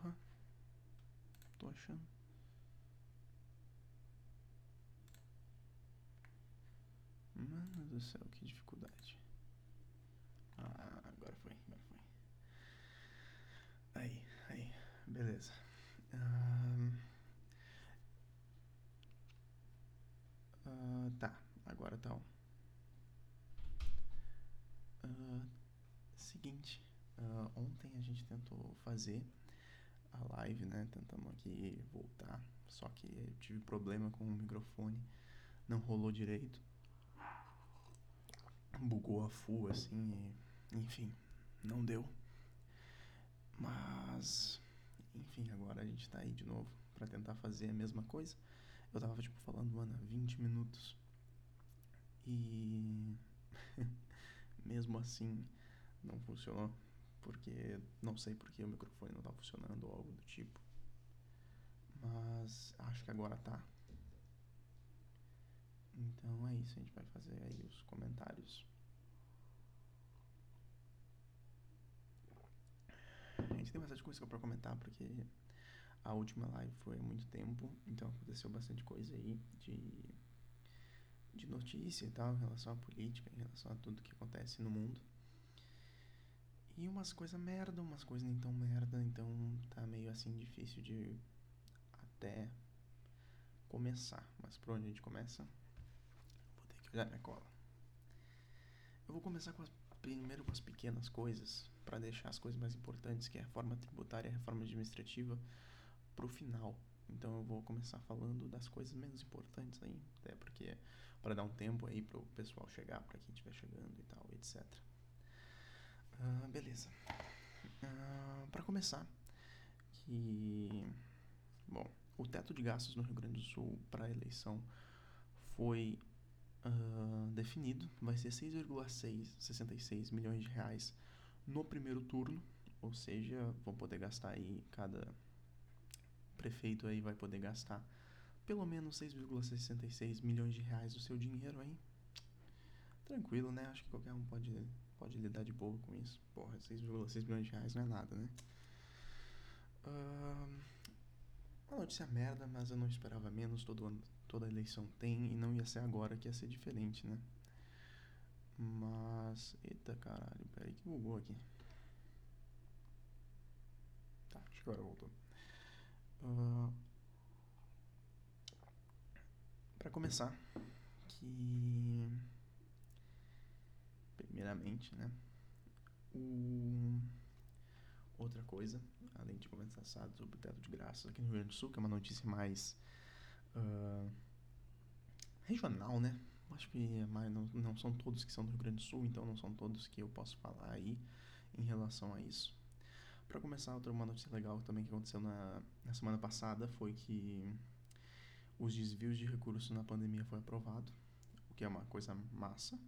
porra. Tô achando. Mano do céu, que dificuldade. Ah, agora foi, agora foi. Aí, aí, beleza. Ahn. Ah, tá, agora tá on. Ah, seguinte, ah, ontem a gente tentou fazer a live, né? Tentamos aqui voltar, só que eu tive problema com o microfone, não rolou direito. Bugou a full assim, e, enfim, não deu. Mas, enfim, agora a gente tá aí de novo pra tentar fazer a mesma coisa. Eu tava, tipo, falando, mano, há 20 minutos. E. mesmo assim, não funcionou. Porque não sei porque o microfone não tá funcionando ou algo do tipo. Mas acho que agora tá. Então é isso, a gente vai fazer aí os comentários. A gente tem bastante coisa pra comentar porque a última live foi há muito tempo, então aconteceu bastante coisa aí de, de notícia e tal, em relação à política, em relação a tudo que acontece no mundo. E umas coisas merda, umas coisas nem tão merda, então tá meio assim difícil de até começar. Mas por onde a gente começa? Vou ter que olhar minha cola. Eu vou começar com as, primeiro com as pequenas coisas, para deixar as coisas mais importantes, que é a reforma tributária e a reforma administrativa, pro final. Então eu vou começar falando das coisas menos importantes aí, até porque para dar um tempo aí pro pessoal chegar, para quem estiver chegando e tal, etc. Ah, beleza. Ah, para começar, que bom, o teto de gastos no Rio Grande do Sul para a eleição foi ah, definido, vai ser 6,666 milhões de reais no primeiro turno, ou seja, vão poder gastar aí cada prefeito aí vai poder gastar pelo menos 6,66 milhões de reais do seu dinheiro aí. Tranquilo, né? Acho que qualquer um pode, pode lidar de boa com isso. Porra, 6,6 milhões de reais não é nada, né? Uh, uma notícia merda, mas eu não esperava menos. Todo ano, toda eleição tem e não ia ser agora que ia ser diferente, né? Mas. Eita caralho, peraí que bugou aqui. Tá, acho que agora voltou. Uh, para começar, que primeiramente, né, o outra coisa, além de começar sobre o teto de graças aqui no Rio Grande do Sul, que é uma notícia mais uh, regional, né? Acho que é não, não são todos que são do Rio Grande do Sul, então não são todos que eu posso falar aí em relação a isso. Para começar, outra uma notícia legal também que aconteceu na, na semana passada foi que os desvios de recursos na pandemia foi aprovado, o que é uma coisa massa.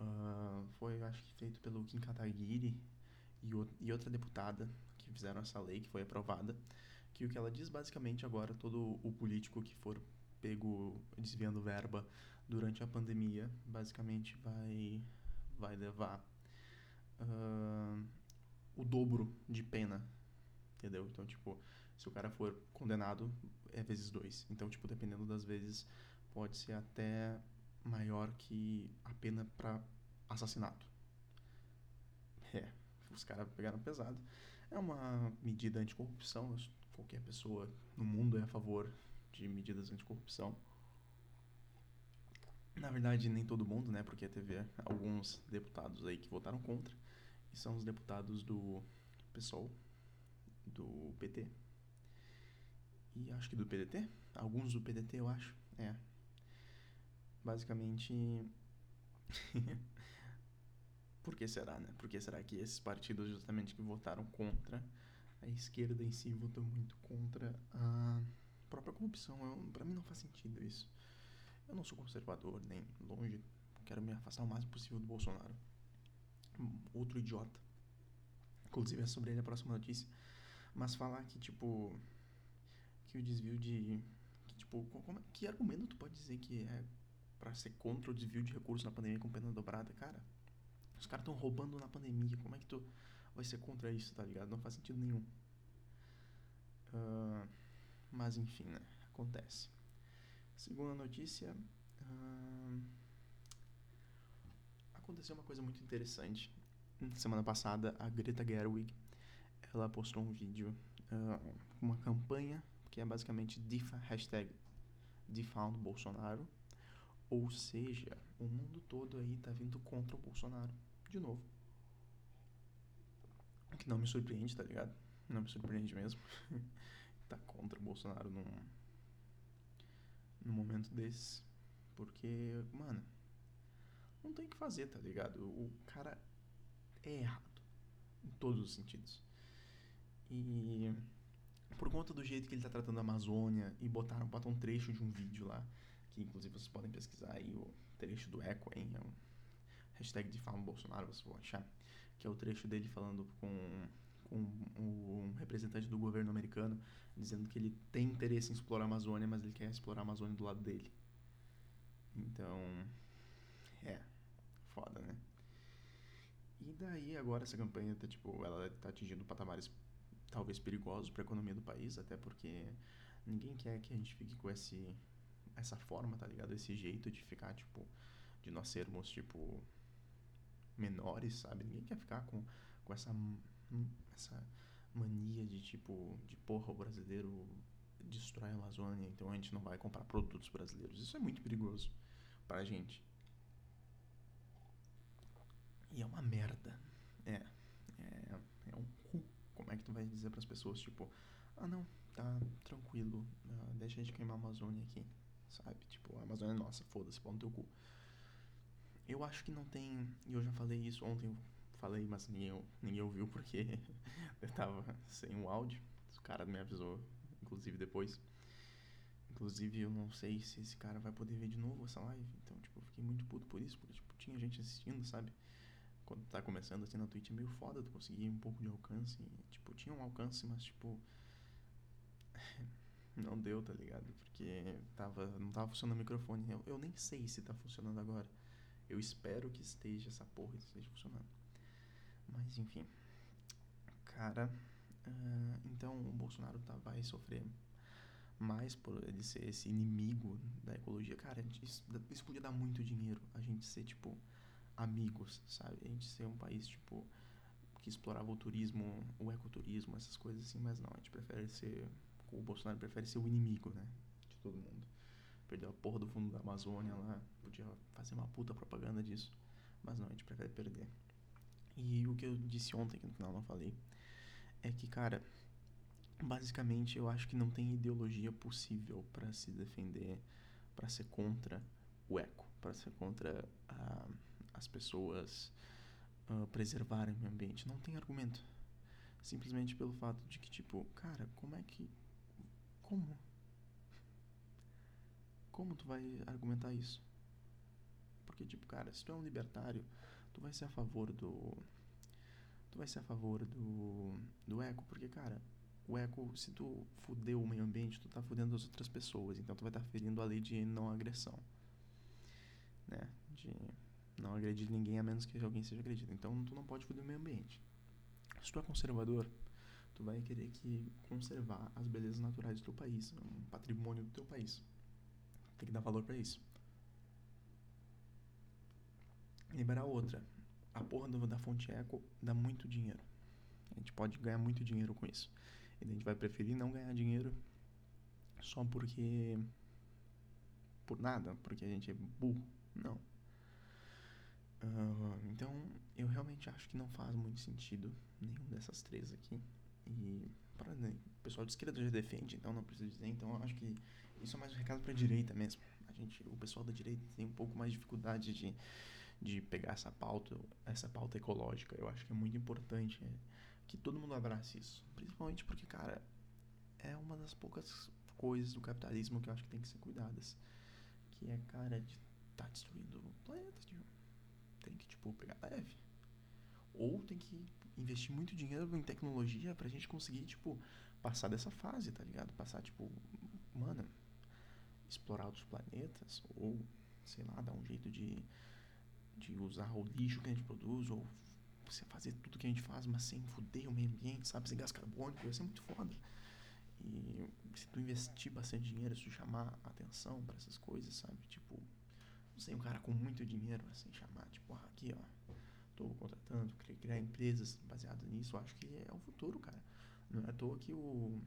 Uh, foi, acho que, feito pelo Kim Kataguiri e, o, e outra deputada que fizeram essa lei que foi aprovada, que o que ela diz basicamente agora todo o político que for pego desviando verba durante a pandemia basicamente vai vai levar uh, o dobro de pena, entendeu? Então, tipo, se o cara for condenado, é vezes dois. Então, tipo, dependendo das vezes, pode ser até maior que a pena para assassinato. É, os caras pegaram pesado. É uma medida anticorrupção. Qualquer pessoa no mundo é a favor de medidas anticorrupção. Na verdade, nem todo mundo, né? Porque teve alguns deputados aí que votaram contra que são os deputados do PSOL, do PT e acho que do PDT, alguns do PDT eu acho, é. Basicamente, por que será, né? Por que será que esses partidos justamente que votaram contra a esquerda em si votou muito contra a própria corrupção? Para mim não faz sentido isso. Eu não sou conservador, nem longe. Quero me afastar o máximo possível do Bolsonaro outro idiota. Inclusive é sobre ele a próxima notícia. Mas falar que, tipo. Que o desvio de. Que, tipo, como, que argumento tu pode dizer que é para ser contra o desvio de recursos na pandemia com pena dobrada, cara? Os caras estão roubando na pandemia. Como é que tu vai ser contra isso, tá ligado? Não faz sentido nenhum. Uh, mas enfim, né? Acontece. Segunda notícia. Uh, aconteceu uma coisa muito interessante. Semana passada, a Greta Gerwig ela postou um vídeo, uh, uma campanha que é basicamente hashtag Defound Bolsonaro. Ou seja, o mundo todo aí tá vindo contra o Bolsonaro. De novo. O que não me surpreende, tá ligado? Não me surpreende mesmo. tá contra o Bolsonaro num, num momento desse. Porque, mano, não tem o que fazer, tá ligado? O cara é errado. Em todos os sentidos. E por conta do jeito que ele tá tratando a Amazônia e botaram, botam um trecho de um vídeo lá, que inclusive vocês podem pesquisar aí o trecho do Eco, hein? É um hashtag de fala Bolsonaro, vocês vão achar. Que é o trecho dele falando com, com um representante do governo americano, dizendo que ele tem interesse em explorar a Amazônia, mas ele quer explorar a Amazônia do lado dele. Então, é, foda, né? E daí agora essa campanha tá tipo, ela tá atingindo patamares talvez perigosos para a economia do país, até porque ninguém quer que a gente fique com esse essa forma, tá ligado? Esse jeito de ficar tipo de nós sermos tipo menores, sabe? Ninguém quer ficar com, com essa essa mania de tipo de porra o brasileiro destrói a Amazônia, então a gente não vai comprar produtos brasileiros. Isso é muito perigoso pra gente. E é uma merda. É. É, é um como é que tu vai dizer para as pessoas, tipo, ah, não, tá tranquilo, uh, deixa a gente queimar a Amazônia aqui, sabe? Tipo, a Amazônia é nossa, foda-se, pau no teu cu. Eu acho que não tem, e eu já falei isso ontem, eu falei, mas ninguém, ninguém ouviu porque eu tava sem o áudio, o cara me avisou, inclusive depois. Inclusive, eu não sei se esse cara vai poder ver de novo essa live, então, tipo, eu fiquei muito puto por isso, porque, tipo, tinha gente assistindo, sabe? quando tá começando assim na Twitch é meio foda tu conseguir um pouco de alcance. Tipo, tinha um alcance, mas tipo. Não deu, tá ligado? Porque tava, não tava funcionando o microfone. Eu, eu nem sei se tá funcionando agora. Eu espero que esteja essa porra esteja funcionando. Mas enfim. Cara. Uh, então o Bolsonaro tá, vai sofrer mais por ele ser esse inimigo da ecologia. Cara, isso, isso podia dar muito dinheiro. A gente ser tipo amigos, sabe? A gente ser um país, tipo, que explorava o turismo, o ecoturismo, essas coisas assim, mas não, a gente prefere ser, o Bolsonaro prefere ser o inimigo, né? De todo mundo. Perdeu a porra do fundo da Amazônia lá, podia fazer uma puta propaganda disso, mas não, a gente prefere perder. E o que eu disse ontem, que no final não falei, é que, cara, basicamente eu acho que não tem ideologia possível para se defender, para ser contra o eco, para ser contra a as pessoas uh, preservarem o meio ambiente. Não tem argumento. Simplesmente pelo fato de que, tipo, cara, como é que. Como? Como tu vai argumentar isso? Porque, tipo, cara, se tu é um libertário, tu vai ser a favor do. Tu vai ser a favor do. do eco, porque, cara, o eco, se tu fudeu o meio ambiente, tu tá fudendo as outras pessoas. Então tu vai estar tá ferindo a lei de não agressão. Né? De não agredir ninguém a menos que alguém seja agredido. Então tu não pode foder o meio ambiente. Se tu é conservador, tu vai querer que conservar as belezas naturais do teu país, um patrimônio do teu país. Tem que dar valor para isso. Liberar outra. A porra da fonte eco dá muito dinheiro. A gente pode ganhar muito dinheiro com isso. E a gente vai preferir não ganhar dinheiro só porque. por nada, porque a gente é burro. Não. Uh, então, eu realmente acho que não faz muito sentido nenhum dessas três aqui. E para, né, o pessoal de esquerda já defende, então não preciso dizer. Então, eu acho que isso é mais um recado para a direita mesmo. A gente, o pessoal da direita tem um pouco mais de dificuldade de, de pegar essa pauta, essa pauta ecológica. Eu acho que é muito importante é, que todo mundo abrace isso. Principalmente porque, cara, é uma das poucas coisas do capitalismo que eu acho que tem que ser cuidadas. Que é, cara, de tá destruindo o planeta, tem que, tipo, pegar leve. Ou tem que investir muito dinheiro em tecnologia pra gente conseguir, tipo, passar dessa fase, tá ligado? Passar, tipo, mano, explorar outros planetas, ou, sei lá, dar um jeito de, de usar o lixo que a gente produz, ou você fazer tudo que a gente faz, mas sem foder o meio ambiente, sabe? Sem gás carbônico, vai ser muito foda. E se tu investir bastante dinheiro, se tu chamar atenção para essas coisas, sabe? Tipo, não sei, um cara com muito dinheiro, assim, chamar, tipo, ah, aqui, ó, tô contratando, criar empresas baseadas nisso, acho que é o futuro, cara. Não é à toa que o.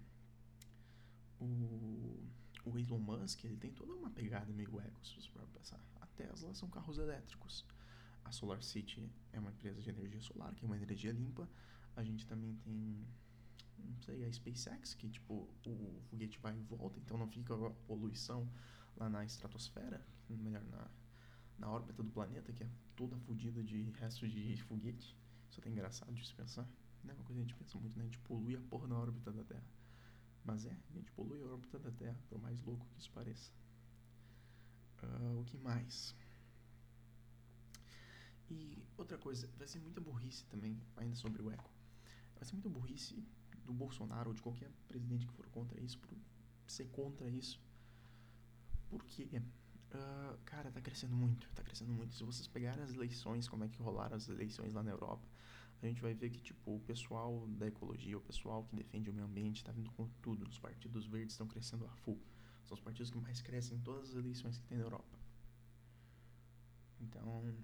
O, o Elon Musk, ele tem toda uma pegada meio ego, se você for pensar. A Tesla são carros elétricos. A Solar City é uma empresa de energia solar, que é uma energia limpa. A gente também tem não sei, a SpaceX, que tipo, o foguete vai e volta, então não fica a poluição lá na estratosfera, melhor, na, na órbita do planeta, que é toda fodida de restos de foguete. Isso é até engraçado de se pensar. Não é uma coisa que a gente pensa muito, né? A gente polui a porra na órbita da Terra. Mas é, a gente polui a órbita da Terra, por mais louco que isso pareça. Uh, o que mais? E outra coisa, vai ser muita burrice também, ainda sobre o eco. Vai ser muita burrice do Bolsonaro ou de qualquer presidente que for contra isso, por ser contra isso. Porque, uh, cara, tá crescendo muito, tá crescendo muito. Se vocês pegarem as eleições, como é que rolaram as eleições lá na Europa, a gente vai ver que, tipo, o pessoal da ecologia, o pessoal que defende o meio ambiente, tá vindo com tudo. Os partidos verdes estão crescendo a full. São os partidos que mais crescem em todas as eleições que tem na Europa. Então,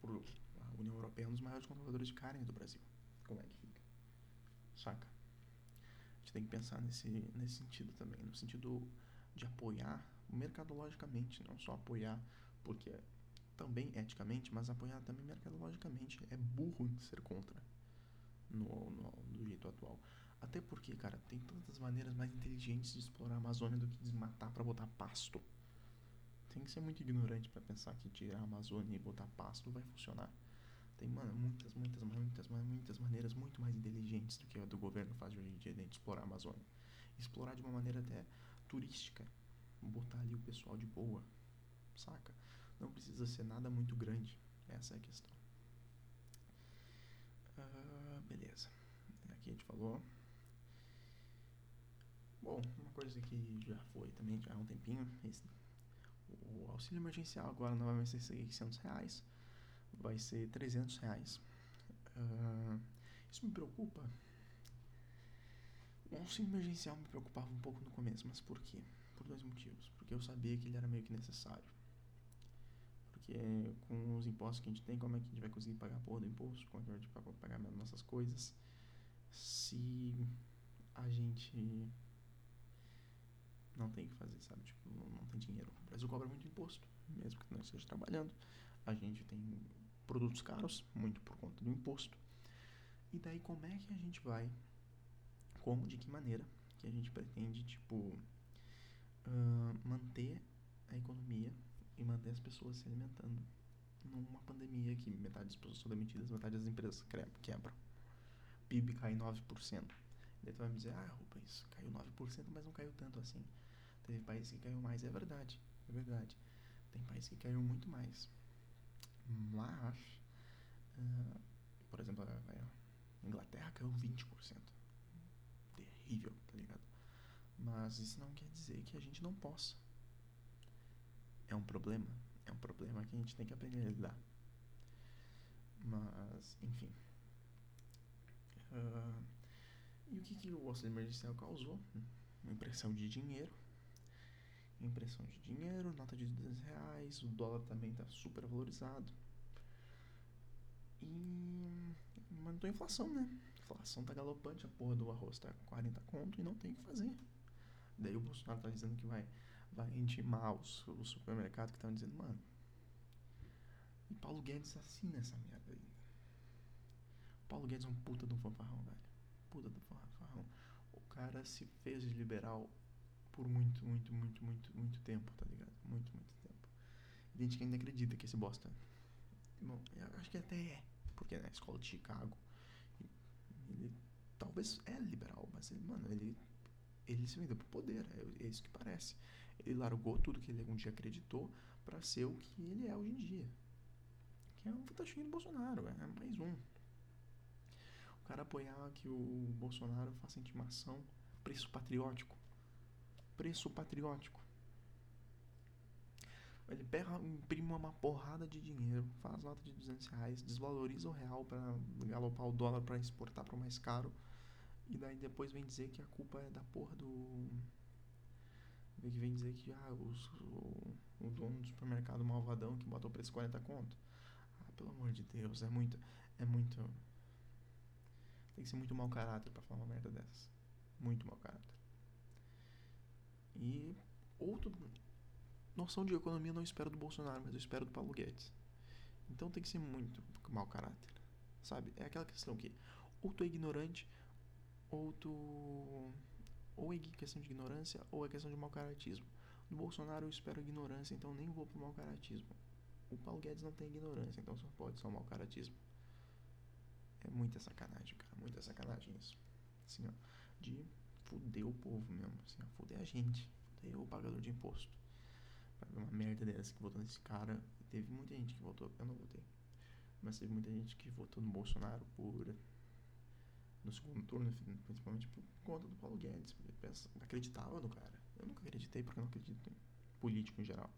por, a União Europeia é um dos maiores controladores de carne do Brasil. Como é que fica? Saca? gente tem que pensar nesse, nesse sentido também, no sentido de apoiar mercadologicamente, não só apoiar porque também eticamente, mas apoiar também mercadologicamente. É burro ser contra no, no, do jeito atual. Até porque, cara, tem tantas maneiras mais inteligentes de explorar a Amazônia do que desmatar para botar pasto. Tem que ser muito ignorante para pensar que tirar a Amazônia e botar pasto vai funcionar. Tem, mano, muitas, muitas, muitas, muitas maneiras muito mais inteligentes do que a do governo faz hoje em dia de explorar a Amazônia. Explorar de uma maneira até turística. Botar ali o pessoal de boa, saca? Não precisa ser nada muito grande. Essa é a questão. Uh, beleza. Aqui a gente falou. Bom, uma coisa que já foi também já há um tempinho. Esse, o auxílio emergencial agora não vai ser 600 reais vai ser 300 reais. Uh, isso me preocupa. O auxílio emergencial me preocupava um pouco no começo, mas por quê? Por dois motivos. Porque eu sabia que ele era meio que necessário. Porque com os impostos que a gente tem, como é que a gente vai conseguir pagar a porra do imposto? Como é que a gente vai pagar nossas coisas? Se a gente não tem o que fazer, sabe? Tipo, não, tem dinheiro. O Brasil cobra muito imposto, mesmo que não esteja trabalhando. A gente tem produtos caros, muito por conta do imposto. E daí como é que a gente vai, como, de que maneira que a gente pretende, tipo, uh, manter a economia e manter as pessoas se alimentando numa pandemia que metade das pessoas são demitidas, metade das empresas quebram. PIB cai 9%. Daí tu vai me dizer, ah, Rubens, caiu 9%, mas não caiu tanto assim. Teve países que caiu mais, é verdade, é verdade. Tem países que caiu muito mais. Mas, uh, por exemplo, a Inglaterra caiu 20%. Terrível, tá ligado? Mas isso não quer dizer que a gente não possa. É um problema. É um problema que a gente tem que aprender a lidar. Mas, enfim. Uh, e o que, que o auxílio emergencial causou? Impressão de dinheiro impressão de dinheiro, nota de 200 reais, o dólar também está super valorizado. E mandou inflação, né? A inflação tá galopante, a porra do arroz tá 40 conto e não tem o que fazer. Daí o Bolsonaro tá dizendo que vai, vai intimar os, os supermercados que estão dizendo, mano. E Paulo Guedes assina essa merda aí. Paulo Guedes é um puta de um fanfarrão, velho. Puta de um fanfarrão. O cara se fez de liberal por muito, muito, muito, muito, muito tempo, tá ligado? Muito, muito tempo. E gente que ainda acredita que esse bosta. Bom, eu acho que até é, porque na né, escola de Chicago, ele talvez é liberal, mas ele, mano, ele, ele se vendeu pro poder, é, é isso que parece. Ele largou tudo que ele um dia acreditou para ser o que ele é hoje em dia. Que é um fantasminha do Bolsonaro, é mais um. O cara apoiar que o Bolsonaro faça intimação, preço patriótico preço patriótico. Ele pega, imprime uma porrada de dinheiro, faz nota de 200 reais, desvaloriza o real para galopar o dólar para exportar para o mais caro E daí depois vem dizer que a culpa é da porra do. Que vem dizer que ah, os, o, o dono do supermercado malvadão que botou o preço 40 conto. Ah, pelo amor de Deus, é muito. É muito. Tem que ser muito mau caráter pra falar uma merda dessas. Muito mau caráter. E outro. Noção de economia eu não espero do Bolsonaro, mas eu espero do Paulo Guedes. Então tem que ser muito mau caráter. Sabe? É aquela questão que ou tu é ignorante, ou tu. Ou é questão de ignorância, ou é questão de mau caratismo. No Bolsonaro eu espero ignorância, então nem vou pro mau caratismo. O Paulo Guedes não tem ignorância, então só pode um mau caratismo. É muita sacanagem, cara. Muita sacanagem isso. Assim, ó. De fuder o povo mesmo. Assim, ó. Fuder a gente. Fuder o pagador de imposto. Pra ver uma merda dessa que votou nesse cara. Teve muita gente que votou. Eu não votei. Mas teve muita gente que votou no Bolsonaro por. No segundo turno, principalmente por conta do Paulo Guedes. Pensa, acreditava no cara. Eu nunca acreditei porque eu não acredito em político em geral.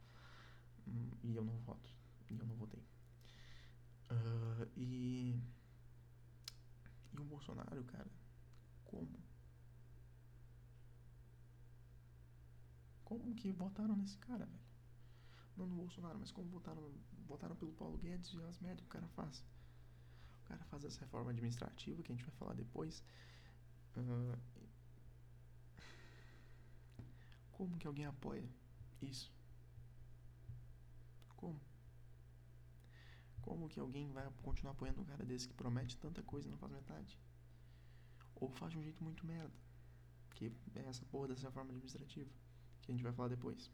Hum, e eu não voto. E eu não votei. Uh, e. E o Bolsonaro, cara, como? Como que votaram nesse cara, velho? Não no Bolsonaro, mas como votaram, votaram pelo Paulo Guedes e as merdas que o cara faz. O cara faz essa reforma administrativa que a gente vai falar depois. Como que alguém apoia isso? Como? Como que alguém vai continuar apoiando um cara desse que promete tanta coisa e não faz metade? Ou faz de um jeito muito merda. Que é essa porra dessa reforma administrativa. Que a gente vai falar depois.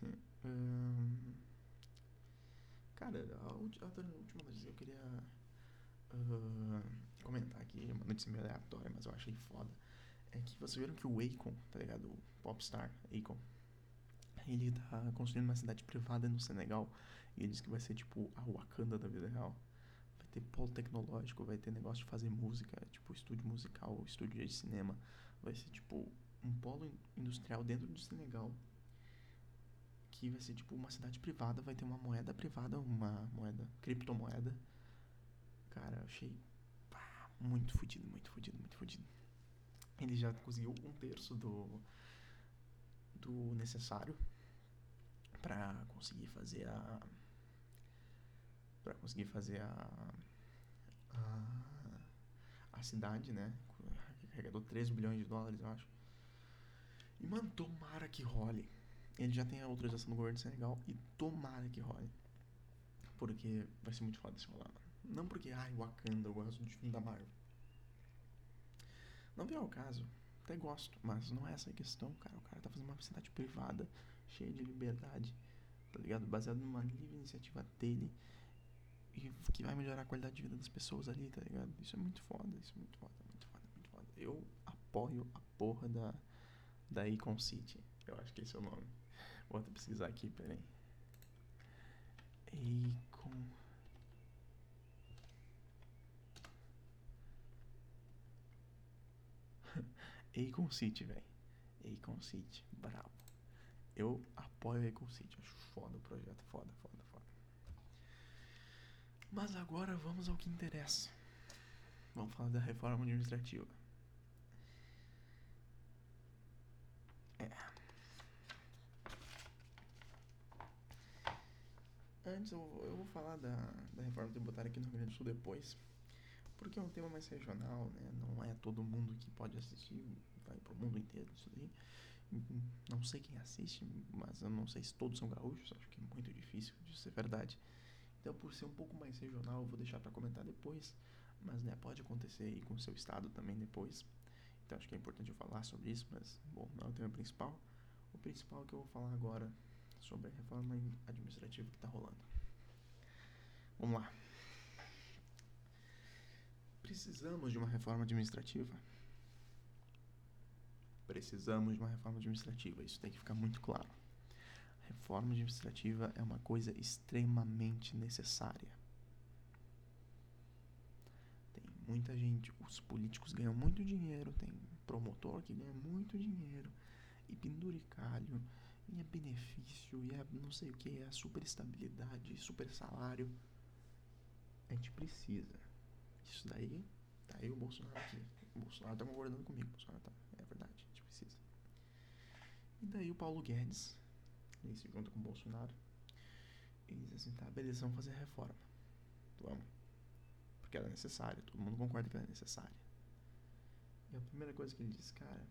cara, a, última notícia eu queria uh, comentar aqui, uma notícia meio aleatória, mas eu achei foda. É que vocês viram que o Akon, tá ligado? O popstar Akon, ele tá construindo uma cidade privada no Senegal. E ele diz que vai ser tipo a Wakanda da vida real. Vai ter polo tecnológico, vai ter negócio de fazer música, tipo estúdio musical, estúdio de cinema. Vai ser tipo um polo industrial dentro do Senegal vai ser tipo uma cidade privada, vai ter uma moeda privada, uma moeda, criptomoeda. Cara, eu achei pá, muito fodido, muito fodido, muito fodido. Ele já conseguiu um terço do, do necessário para conseguir fazer a para conseguir fazer a, a a cidade, né? Arrecadou 3 bilhões de dólares, eu acho. E, mano, tomara que role ele já tem a autorização do governo de Senegal e tomara que role. Porque vai ser muito foda se rolar, mano. Não porque, ai, Wakanda, eu gosto de filme da Marvel. Não vem ao caso, até gosto, mas não é essa a questão, cara. O cara tá fazendo uma cidade privada, cheia de liberdade, tá ligado? Baseado numa livre iniciativa dele e que vai melhorar a qualidade de vida das pessoas ali, tá ligado? Isso é muito foda, isso é muito foda, muito foda, muito foda. Eu apoio a porra da, da Icon City. Eu acho que esse é o nome. Vou até pesquisar aqui, peraí. Akon. Akon City, velho. Akon City, bravo. Eu apoio Akon City, acho foda o projeto, foda, foda, foda. Mas agora vamos ao que interessa. Vamos falar da reforma administrativa. Antes eu, eu vou falar da, da reforma tributária aqui no Rio Grande do Sul depois, porque é um tema mais regional, né? Não é todo mundo que pode assistir, vai pro mundo inteiro isso daí. Não sei quem assiste, mas eu não sei se todos são gaúchos, acho que é muito difícil de ser verdade. Então, por ser um pouco mais regional, eu vou deixar para comentar depois, mas né, pode acontecer aí com o seu estado também depois. Então, acho que é importante eu falar sobre isso, mas bom, não é o tema principal. O principal que eu vou falar agora sobre a reforma administrativa que está rolando. Vamos lá. Precisamos de uma reforma administrativa? Precisamos de uma reforma administrativa, isso tem que ficar muito claro. A reforma administrativa é uma coisa extremamente necessária. Tem muita gente, os políticos ganham muito dinheiro, tem promotor que ganha muito dinheiro, e penduricalho e é benefício, e é não sei o que, é super estabilidade, super salário. A gente precisa. Isso daí, tá aí o Bolsonaro aqui, O Bolsonaro tá concordando comigo. Bolsonaro tá. É verdade, a gente precisa. E daí o Paulo Guedes, ele se junta com o Bolsonaro. E diz assim, tá, beleza, vamos fazer a reforma. Vamos. Porque ela é necessária, todo mundo concorda que ela é necessária. E a primeira coisa que ele diz, cara.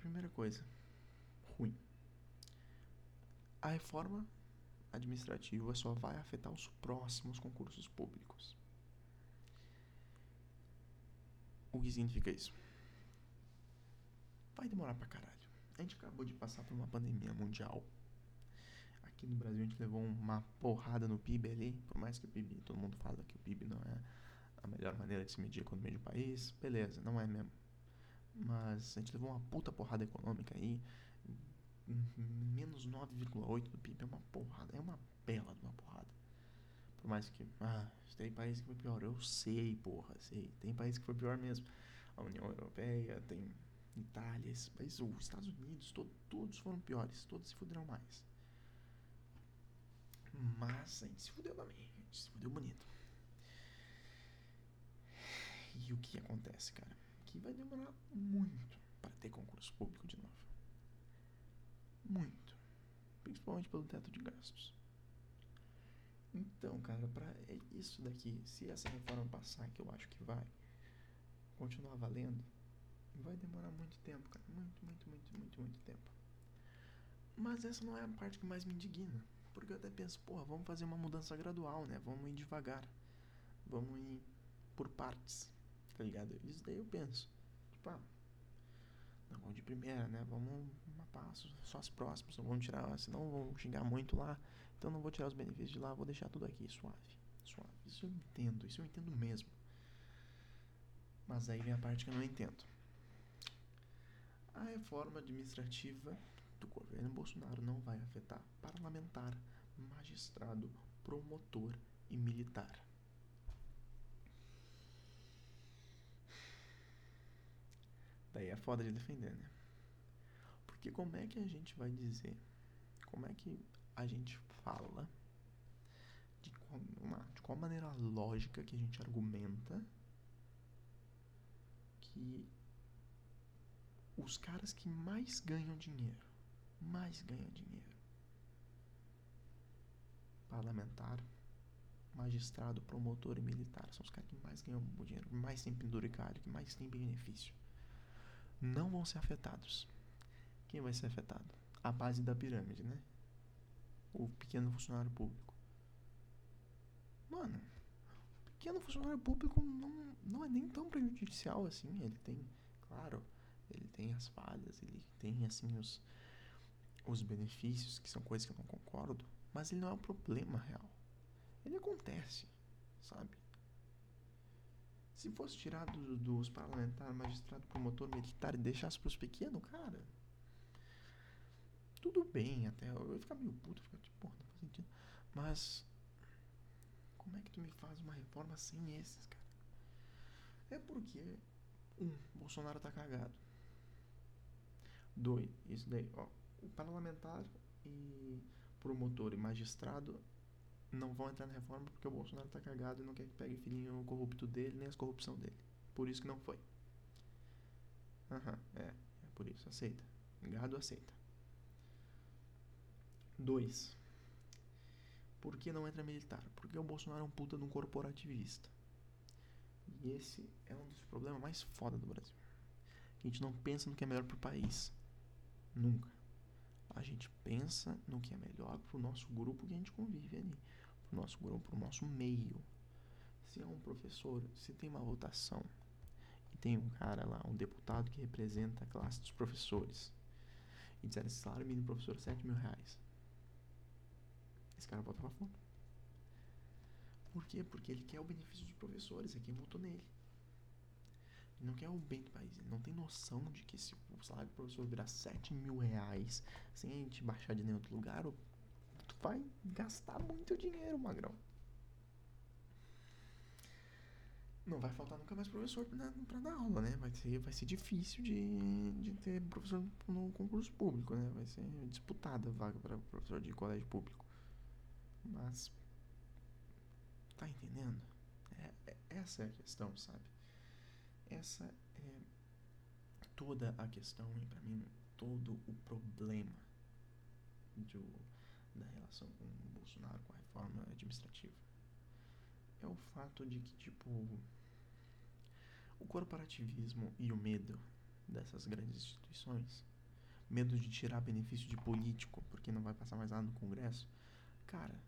Primeira coisa, ruim. A reforma administrativa só vai afetar os próximos concursos públicos. O que significa isso? Vai demorar pra caralho. A gente acabou de passar por uma pandemia mundial. Aqui no Brasil a gente levou uma porrada no PIB ali, por mais que o PIB, todo mundo fala que o PIB não é a melhor maneira de se medir a economia de um país, beleza, não é mesmo. Mas a gente levou uma puta porrada econômica aí, menos 9,8 do PIB é uma porrada, é uma bela de uma porrada. Por mais que, ah, tem país que foi pior, eu sei, porra, sei. Tem país que foi pior mesmo. A União Europeia, tem Itália, esses países, os Estados Unidos, to, todos foram piores, todos se fuderam mais. Mas a gente se fudeu também, a gente se fudeu bonito. E o que acontece, cara? Vai demorar muito para ter concurso público de novo. Muito. Principalmente pelo teto de gastos. Então, cara, para isso daqui, se essa reforma passar, que eu acho que vai, continuar valendo, vai demorar muito tempo, cara. Muito, muito, muito, muito, muito tempo. Mas essa não é a parte que mais me indigna. Porque eu até penso, porra, vamos fazer uma mudança gradual, né? Vamos ir devagar. Vamos ir por partes, tá ligado? Isso daí eu penso. Tipo, ah, não vamos de primeira, né? Vamos a passo, só as próximas. Não vamos tirar, senão vão xingar muito lá. Então não vou tirar os benefícios de lá, vou deixar tudo aqui, suave. Suave. Isso eu entendo, isso eu entendo mesmo. Mas aí vem a parte que eu não entendo. A reforma administrativa do governo Bolsonaro não vai afetar parlamentar, magistrado, promotor e militar. Daí é foda de defender, né? Porque como é que a gente vai dizer? Como é que a gente fala? De qual, uma, de qual maneira lógica que a gente argumenta que os caras que mais ganham dinheiro, mais ganham dinheiro, parlamentar, magistrado, promotor e militar, são os caras que mais ganham dinheiro, mais tem penduricário, que mais tem benefício não vão ser afetados. Quem vai ser afetado? A base da pirâmide, né? O pequeno funcionário público. Mano, o pequeno funcionário público não, não é nem tão prejudicial assim. Ele tem, claro, ele tem as falhas, ele tem assim os, os benefícios, que são coisas que eu não concordo, mas ele não é um problema real. Ele acontece, sabe? Se fosse tirar do, dos parlamentares, magistrado, promotor, militar e deixasse pros pequenos, cara. Tudo bem até. Eu ia ficar meio puto, ficar tipo, porra, não faz sentido. Mas. Como é que tu me faz uma reforma sem esses, cara? É porque. Um, Bolsonaro tá cagado. Dois, isso daí, ó. O parlamentar e promotor e magistrado não vão entrar na reforma porque o Bolsonaro tá cagado e não quer que pegue filhinho corrupto dele, nem as corrupção dele. Por isso que não foi. Aham, é. É por isso. Aceita. Gado aceita. Dois. Por que não entra militar? Porque o Bolsonaro é um puta de um corporativista. E esse é um dos problemas mais foda do Brasil. A gente não pensa no que é melhor pro país. Nunca. A gente pensa no que é melhor pro nosso grupo que a gente convive ali pro nosso grupo, pro nosso meio. Se é um professor, se tem uma votação e tem um cara lá, um deputado que representa a classe dos professores e disser esse salário mínimo do professor é 7 mil reais. Esse cara vota pra fora. Por quê? Porque ele quer o benefício dos professores, é quem votou nele. Ele não quer o bem do país, ele não tem noção de que se o salário do professor virar 7 mil reais sem a gente baixar de nenhum outro lugar, o vai gastar muito dinheiro, magrão. Não vai faltar nunca mais professor para dar aula, né? Vai ser, vai ser difícil de, de ter professor no concurso público, né? Vai ser disputada a vaga para professor de colégio público. Mas. Tá entendendo? é, é, essa é a questão, sabe? Essa é toda a questão e para mim todo o problema do, da relação com o Bolsonaro, com a reforma administrativa. É o fato de que, tipo, o corporativismo e o medo dessas grandes instituições, medo de tirar benefício de político porque não vai passar mais nada no Congresso, cara,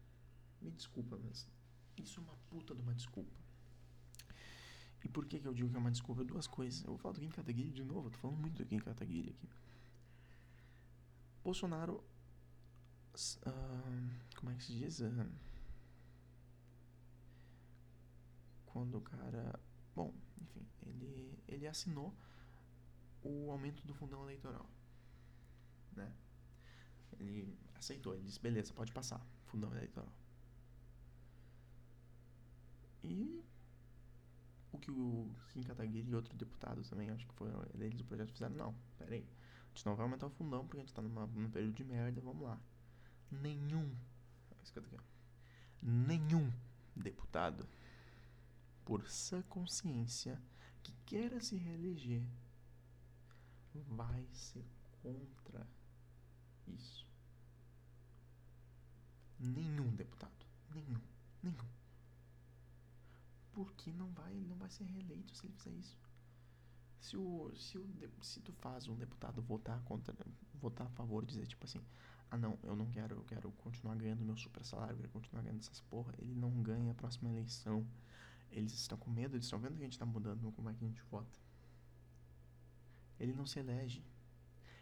me desculpa, mas isso é uma puta de uma desculpa. E por que, que eu digo que é uma desculpa? Duas coisas. Eu vou falar do Kim Kataguiri de novo, eu tô falando muito do Kim Kataguiri aqui. Bolsonaro. Como é que se diz? Quando o cara. Bom, enfim, ele, ele assinou o aumento do fundão eleitoral. Né? Ele aceitou, ele disse: beleza, pode passar, fundão eleitoral. E o que o Kim Kataguiri e outro deputado também, acho que foram eles do projeto, fizeram: não, peraí, a gente não vai aumentar o fundão porque a gente tá numa, num período de merda, vamos lá. Nenhum, nenhum deputado, por sã consciência, que queira se reeleger, vai ser contra isso. Nenhum deputado. Nenhum. Nenhum. Porque não vai, ele não vai ser reeleito se ele fizer isso. Se, o, se, o, se tu faz um deputado votar contra, votar a favor, dizer tipo assim, ah não, eu não quero, eu quero continuar ganhando meu super salário, eu quero continuar ganhando essas porra, ele não ganha a próxima eleição. Eles estão com medo, eles estão vendo que a gente está mudando como é que a gente vota. Ele não se elege.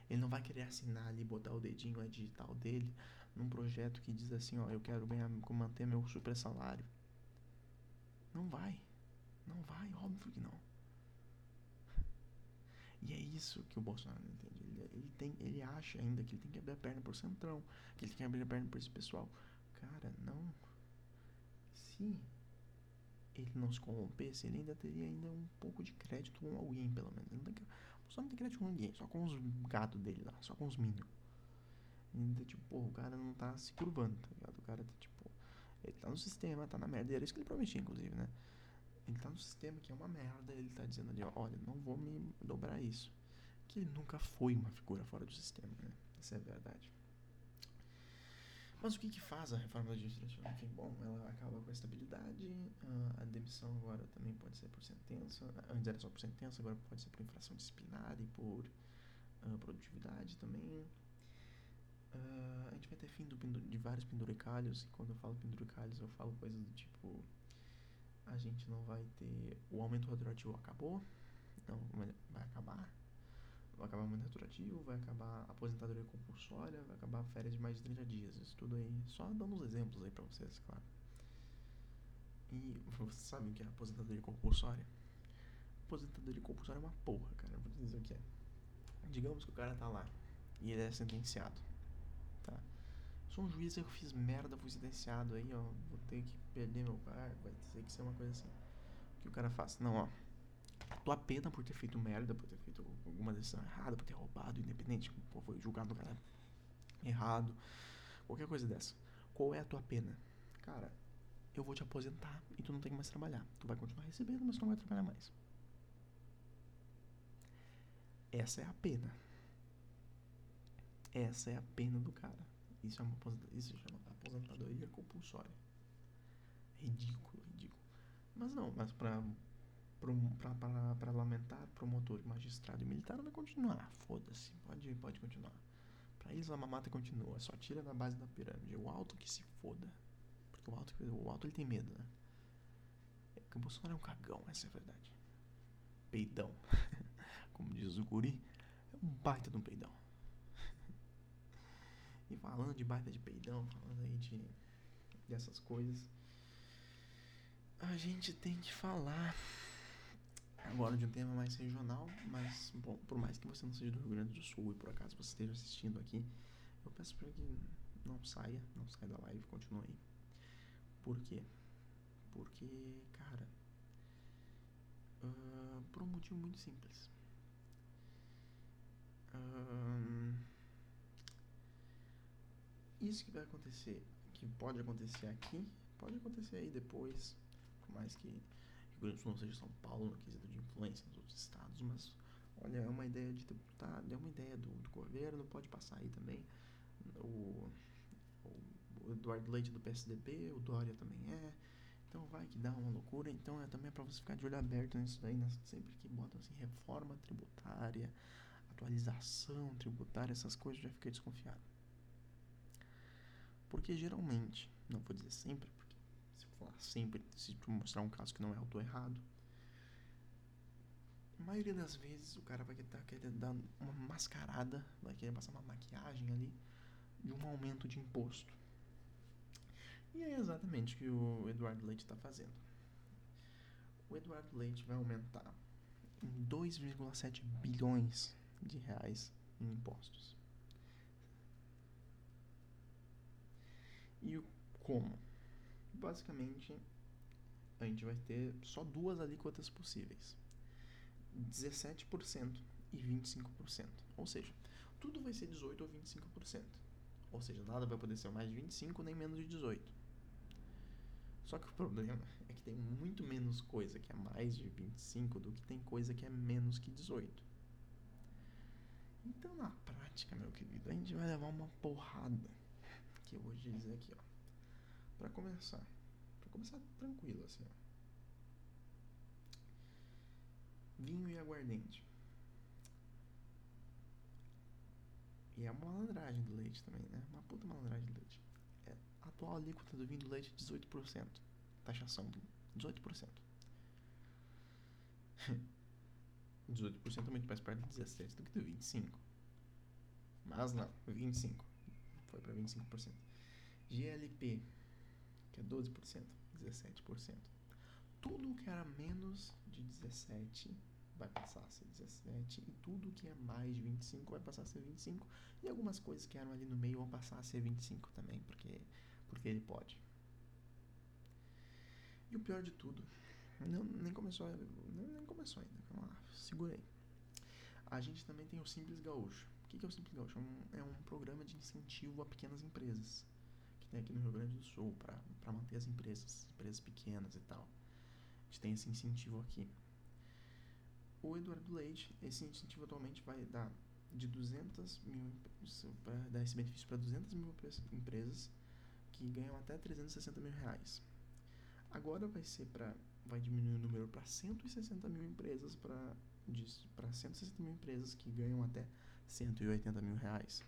Ele não vai querer assinar ali, botar o dedinho a digital dele num projeto que diz assim, ó, eu quero ganhar, manter meu super salário. Não vai. Não vai, óbvio que não. E é isso que o Bolsonaro não entende. Ele, ele, tem, ele acha ainda que ele tem que abrir a perna por centrão, que ele tem que abrir a perna por esse pessoal. Cara, não. Se ele não se corrompesse, ele ainda teria ainda um pouco de crédito com alguém, pelo menos. Não tem, o não tem crédito com ninguém, só com os gatos dele lá, só com os minions. Ainda, tipo, porra, o cara não tá se curvando, tá ligado? O cara tá, tipo, ele tá no sistema, tá na merda. Era isso que ele prometia, inclusive, né? Ele tá no sistema que é uma merda, ele tá dizendo ali, ó, olha, não vou me dobrar isso. Que ele nunca foi uma figura fora do sistema, né? Essa é a verdade. Mas o que que faz a reforma administrativa? Enfim, bom, ela acaba com a estabilidade, a demissão agora também pode ser por sentença, antes era só por sentença, agora pode ser por infração disciplinar e por uh, produtividade também. Uh, a gente vai ter fim do, de vários penduricalhos, e quando eu falo penduricalhos eu falo coisas do tipo a gente não vai ter. O aumento retroativo acabou. Não, vai acabar. Vai acabar o aumento retroativo, vai acabar a aposentadoria compulsória, vai acabar férias de mais de 30 dias. Isso tudo aí. Só dando uns exemplos aí pra vocês, claro. E vocês sabem o que é aposentadoria compulsória? Aposentadoria compulsória é uma porra, cara. vou te dizer o que é. Digamos que o cara tá lá e ele é sentenciado. Sou um juiz, eu fiz merda, fui sentenciado aí, ó. Vou ter que perder meu cargo, vai ter que ser uma coisa assim. Que o cara faz? Não, ó. A tua pena por ter feito merda, por ter feito alguma decisão errada, por ter roubado, independente, pô, foi julgado cara errado, qualquer coisa dessa. Qual é a tua pena? Cara, eu vou te aposentar e tu não tem mais trabalhar. Tu vai continuar recebendo, mas tu não vai trabalhar mais. Essa é a pena. Essa é a pena do cara. Isso é uma isso chama aposentadoria compulsória. Ridículo, ridículo. Mas não, mas para para parlamentar, promotor, magistrado e militar vai continuar. Foda-se, pode, pode continuar. Para eles a mamata continua, só tira da base da pirâmide. O alto que se foda. Porque o alto, o alto ele tem medo, né? É que o Bolsonaro é um cagão, essa é a verdade. Peidão. Como diz o guri, é um baita de um peidão. E falando de baita de peidão, falando aí de dessas coisas, a gente tem que falar agora de um tema mais regional, mas bom, por mais que você não seja do Rio Grande do Sul e por acaso você esteja assistindo aqui, eu peço para que não saia, não saia da live, continue aí. Por quê? Porque, cara, uh, por um motivo muito simples. Uh, isso que vai acontecer, que pode acontecer aqui, pode acontecer aí depois, por mais que Rio Grande do Sul não seja São Paulo no quesito de influência nos outros estados, mas olha, é uma ideia de deputado, é uma ideia do, do governo, pode passar aí também. O, o Eduardo Leite do PSDB, o Dória também é. Então vai que dá uma loucura. Então é também é para você ficar de olho aberto nisso daí, né? sempre que botam assim reforma tributária, atualização tributária, essas coisas, já fica desconfiado. Porque geralmente, não vou dizer sempre, porque se eu falar sempre, se tu mostrar um caso que não é auto errado, a maioria das vezes o cara vai estar querendo dar uma mascarada, vai querer passar uma maquiagem ali de um aumento de imposto. E é exatamente o que o Eduardo Leite está fazendo. O Eduardo Leite vai aumentar em 2,7 bilhões de reais em impostos. E o como? Basicamente, a gente vai ter só duas alíquotas possíveis: 17% e 25%. Ou seja, tudo vai ser 18 ou 25%. Ou seja, nada vai poder ser mais de 25 nem menos de 18. Só que o problema é que tem muito menos coisa que é mais de 25 do que tem coisa que é menos que 18. Então, na prática, meu querido, a gente vai levar uma porrada. Que eu vou te dizer aqui, ó. Pra começar. Pra começar tranquilo, assim, ó. Vinho e aguardente. E é uma malandragem do leite também, né? Uma puta malandragem do leite atual alíquota do vinho do leite 18%. Taxação 18%. 18% é muito mais perto de 17 do que do 25. Mas não, 25. Foi para 25%. GLP, que é 12%, 17%. Tudo que era menos de 17 vai passar a ser 17 e tudo que é mais de 25 vai passar a ser 25 e algumas coisas que eram ali no meio vão passar a ser 25 também, porque porque ele pode. E o pior de tudo, não, nem começou, nem, nem começou ainda, calma lá, segurei. A gente também tem o Simples Gaúcho. Que, que é o Simples Gaúcho? É um, é um programa de incentivo a pequenas empresas que tem aqui no Rio Grande do Sul para manter as empresas, empresas pequenas e tal. A gente tem esse incentivo aqui. O Eduardo Leite, esse incentivo atualmente vai dar de 200 mil, para dar esse benefício para 200 mil empresas que ganham até 360 mil reais. Agora vai ser para vai diminuir o número para 160 mil empresas para para 160 mil empresas que ganham até 180 mil reais.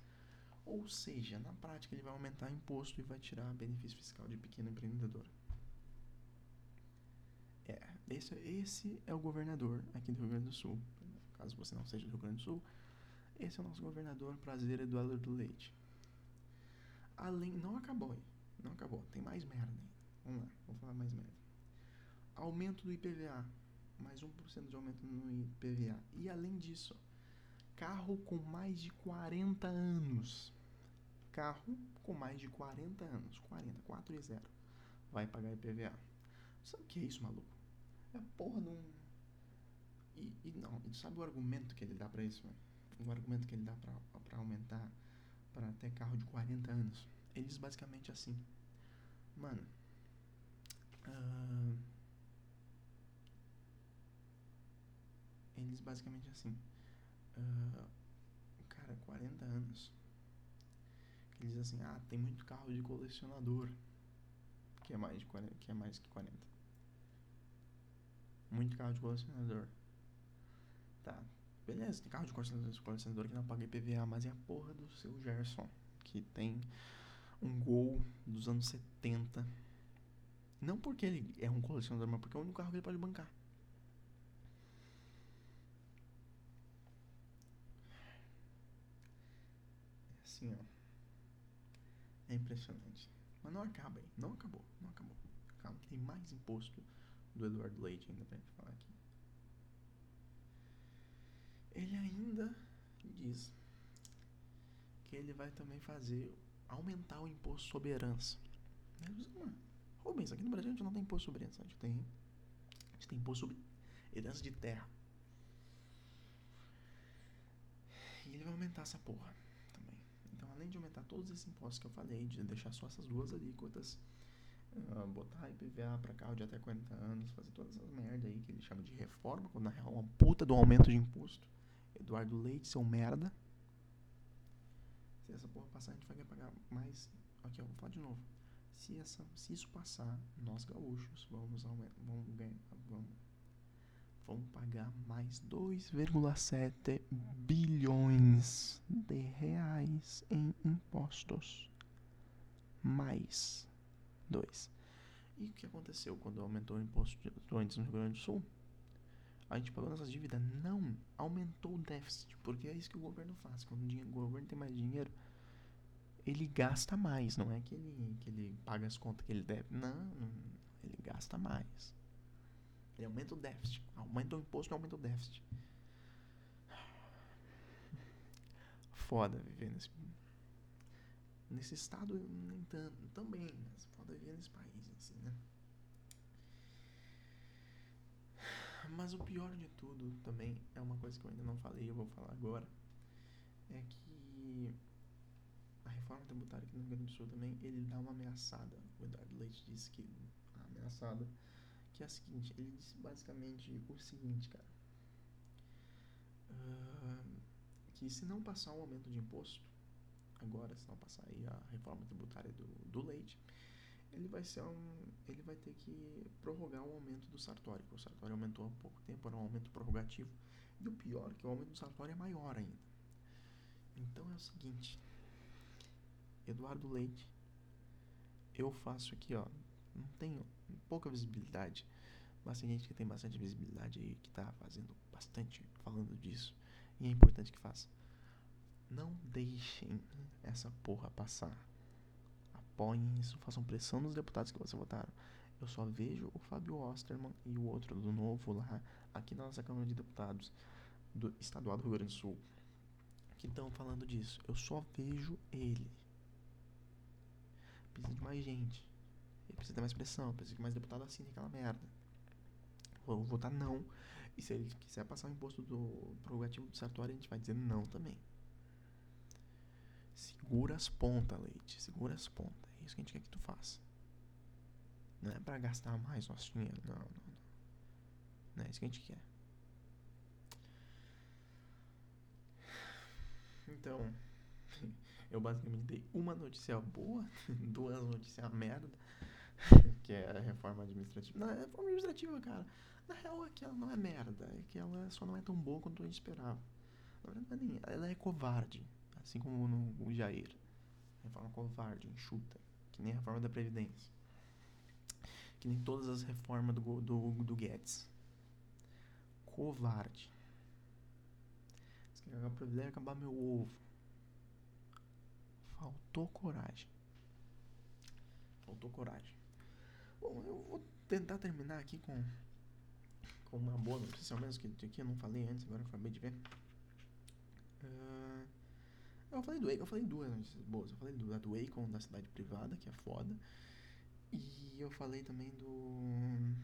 Ou seja, na prática ele vai aumentar imposto e vai tirar benefício fiscal de pequeno empreendedor. É, esse, esse é o governador aqui do Rio Grande do Sul. Caso você não seja do Rio Grande do Sul, esse é o nosso governador, prazer Eduardo do Leite. Além, não acabou aí. Não acabou, tem mais merda ainda. Vamos lá, vou falar mais merda. Aumento do IPVA. Mais 1% de aumento no IPVA. E além disso, carro com mais de 40 anos. Carro com mais de 40 anos. 40, 4 e 0. Vai pagar IPVA. Sabe o que é isso, maluco? É porra de um. E, e não, e sabe o argumento que ele dá pra isso, mano? O argumento que ele dá pra, pra aumentar para ter carro de 40 anos eles basicamente assim. Mano. Uh, eles basicamente assim. Uh, cara, 40 anos. Que eles assim, ah, tem muito carro de colecionador. Que é mais de 40, que é mais que 40. Muito carro de colecionador. Tá. Beleza, tem carro de colecionador que não paga IPVA, mas é a porra do seu Gerson. Que tem um Gol dos anos 70. Não porque ele é um colecionador, mas porque é o único carro que ele pode bancar. Assim, ó. É impressionante. Mas não acaba aí. Não acabou. Não acabou. Calma, tem mais imposto do Eduardo Leite ainda pra gente falar aqui. Ele ainda diz que ele vai também fazer aumentar o imposto sobre herança. Rubens, aqui no Brasil a gente não tem imposto sobre herança, a gente tem, a gente tem imposto sobre herança de terra. E ele vai aumentar essa porra além de aumentar todos esses impostos que eu falei, de deixar só essas duas alíquotas, uh, botar IPVA pra carro de até 40 anos, fazer todas essas merda aí que ele chama de reforma, quando na real é uma puta do aumento de imposto. Eduardo Leite, seu merda. Se essa porra passar, a gente vai pagar mais. Aqui, eu vou falar de novo. Se, essa, se isso passar, nós gaúchos vamos, vamos, ganhar, vamos, vamos pagar mais 2,7 bilhões de reais em impostos. Mais 2. E o que aconteceu quando aumentou o imposto de estudantes no Rio Grande do Sul? A gente pagou nossas dívidas? Não, aumentou o déficit, porque é isso que o governo faz. Quando o governo tem mais dinheiro, ele gasta mais, não é que ele, que ele paga as contas que ele deve. Não, ele gasta mais. Ele aumenta o déficit. Aumenta o imposto, aumenta o déficit. Foda viver nesse, nesse estado, nem tanto, também. Mas foda viver nesse país, assim, né? Mas o pior de tudo também é uma coisa que eu ainda não falei, eu vou falar agora. É que a reforma tributária aqui no Rio Grande do Sul também, ele dá uma ameaçada. O Eduardo Leite disse que a ameaçada, é a seguinte, ele disse basicamente o seguinte, cara. Uh, que se não passar um aumento de imposto, agora, se não passar aí a reforma tributária do, do leite, ele vai ser um, ele vai ter que prorrogar o aumento do sartório. O sartório aumentou há pouco tempo, era um aumento prorrogativo. E o pior é que o aumento do sartório é maior ainda. Então é o seguinte, Eduardo Leite, eu faço aqui, ó, não tenho pouca visibilidade, mas tem gente que tem bastante visibilidade aí, que tá fazendo bastante falando disso, e é importante que faça. Não deixem essa porra passar. Apoiem isso, façam pressão nos deputados que você votaram. Eu só vejo o Fábio Osterman e o outro do novo lá, aqui na nossa Câmara de Deputados do Estadual do Rio Grande do Sul, que estão falando disso. Eu só vejo ele precisa de mais gente. Precisa ter mais pressão, precisa que mais deputado assine aquela merda. Vou votar não. E se ele quiser passar o imposto do prorrogativo do sartório, a gente vai dizer não também. Segura as pontas, Leite. Segura as pontas. É isso que a gente quer que tu faça. Não é pra gastar mais nosso dinheiro. Não, não, não. Não é isso que a gente quer. Então eu basicamente dei uma notícia boa, duas notícias merda, que é a reforma administrativa. Não, a reforma administrativa, cara, na real é que ela não é merda, é que ela só não é tão boa quanto a gente esperava. Na verdade, nem, ela é covarde, assim como no Jair. Reforma covarde, enxuta, que nem a reforma da Previdência. Que nem todas as reformas do, do, do Guedes. Covarde. Se quer acabar, acabar meu ovo. Faltou coragem. Faltou coragem. Bom, eu vou tentar terminar aqui com, uma boa ao menos que aqui eu não falei antes, agora eu acabei de ver. Uh, eu falei do eu falei duas notícias boas. Eu falei do, da do Akon da cidade privada, que é foda. E eu falei também do.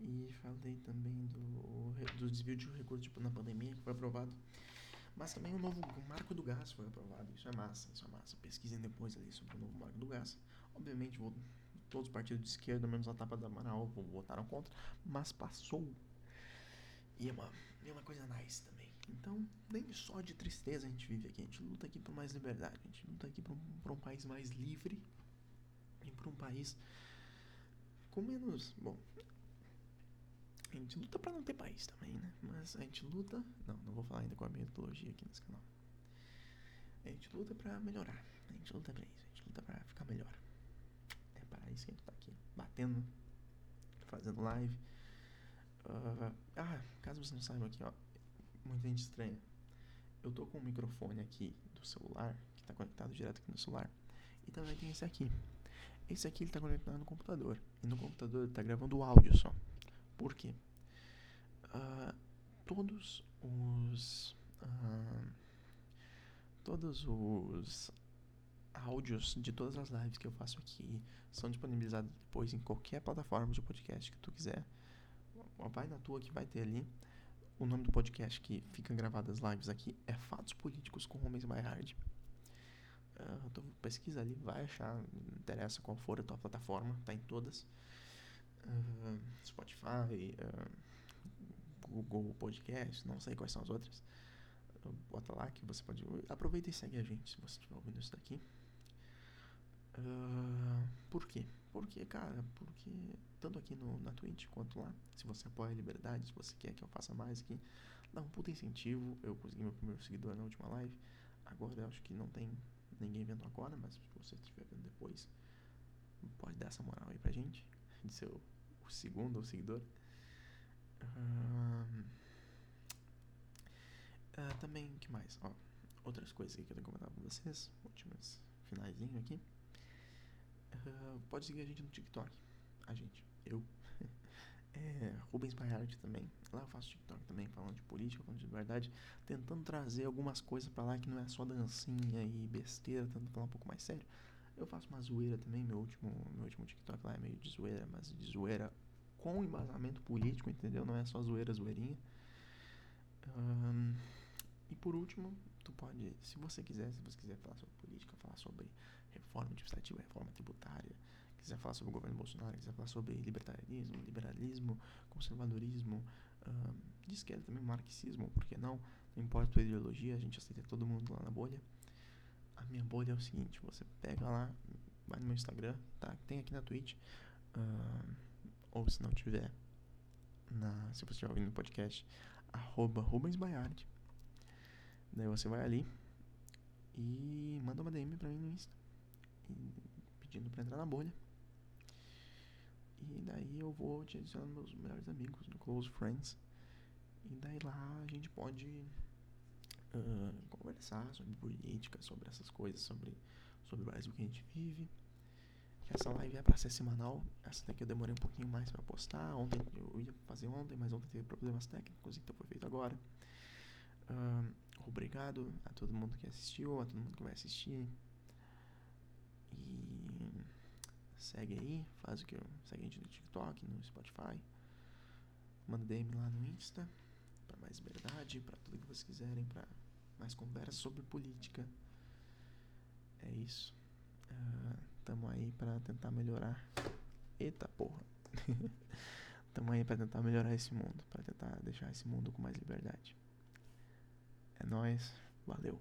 E falei também do, do desvio de recursos tipo, na pandemia, que foi aprovado. Mas também o novo marco do gás foi aprovado. Isso é massa, isso é massa. Pesquisem depois ali sobre o novo marco do gás. Obviamente, vou, todos os partidos de esquerda, menos a tapa da Amaral, votaram contra, mas passou. E é uma, é uma coisa nice também. Então, nem só de tristeza a gente vive aqui. A gente luta aqui por mais liberdade. A gente luta aqui por um, por um país mais livre e por um país com menos. Bom, a gente luta para não ter país também, né? Mas a gente luta. Não, não vou falar ainda com a metodologia aqui nesse canal. A gente luta para melhorar. A gente luta pra isso. A gente luta pra ficar melhor. É para isso que a gente tá aqui. Batendo. Fazendo live. Uh, ah, caso você não saiba aqui, ó. Muita gente estranha. Eu tô com um microfone aqui do celular, que tá conectado direto aqui no celular. E também tem esse aqui. Esse aqui ele tá conectado no computador. E no computador ele tá gravando o áudio só. Por quê? Uh, todos os. Uh, todos os áudios de todas as lives que eu faço aqui são disponibilizados depois em qualquer plataforma de podcast que tu quiser. Vai na tua que vai ter ali. O nome do podcast que fica gravado as lives aqui é Fatos Políticos com Homens by Hard. Uh, pesquisa ali, vai achar. interessa qual for a tua plataforma, tá em todas. Uh, Spotify, uh, Google Podcast, não sei quais são as outras. Bota lá que você pode. Aproveita e segue a gente se você estiver ouvindo isso daqui. Uh, por quê? Porque, cara, porque tanto aqui no, na Twitch quanto lá, se você apoia a liberdade, se você quer que eu faça mais aqui, dá um puta incentivo. Eu consegui meu primeiro seguidor na última live. Agora eu acho que não tem ninguém vendo agora, mas se você estiver vendo depois, pode dar essa moral aí pra gente, de ser o, o segundo seguidor. Uh, uh, também, que mais? Ó, outras coisas que eu tenho que comentar com vocês, últimas finalzinho aqui. Pode seguir a gente no TikTok. A gente, eu. é, Rubens Baiart também. Lá eu faço TikTok também, falando de política, falando de verdade, tentando trazer algumas coisas para lá que não é só dancinha e besteira, tentando falar um pouco mais sério. Eu faço uma zoeira também, meu último, meu último TikTok lá é meio de zoeira, mas de zoeira com embasamento político, entendeu? Não é só zoeira, zoeirinha. Um, e por último, tu pode, se você quiser, se você quiser falar sobre política, falar sobre reforma administrativa, reforma tributária, quiser falar sobre o governo Bolsonaro, quiser falar sobre libertarianismo, liberalismo, conservadorismo, uh, de esquerda também, marxismo, por que não? Não importa a tua ideologia, a gente aceita todo mundo lá na bolha. A minha bolha é o seguinte, você pega lá, vai no meu Instagram, tá? Tem aqui na Twitch, uh, ou se não tiver, na, se você estiver ouvindo no podcast, arroba Rubens. Daí você vai ali e manda uma DM pra mim no Insta pedindo pra entrar na bolha. E daí eu vou te adicionar meus melhores amigos, no Close Friends. E daí lá a gente pode uh, conversar sobre política, sobre essas coisas, sobre, sobre o Brasil que a gente vive. Essa live é pra ser semanal. Essa daqui eu demorei um pouquinho mais pra postar. Ontem eu ia fazer ontem, mas ontem teve problemas técnicos, então foi feito agora. Uh, obrigado a todo mundo que assistiu, a todo mundo que vai assistir. E segue aí, faz o que eu. Segue a gente no TikTok, no Spotify. Manda DM lá no Insta. Pra mais verdade, pra tudo que vocês quiserem, pra mais conversa sobre política. É isso. Uh, tamo aí pra tentar melhorar. Eita porra. tamo aí pra tentar melhorar esse mundo. Pra tentar deixar esse mundo com mais liberdade. É nóis. Valeu.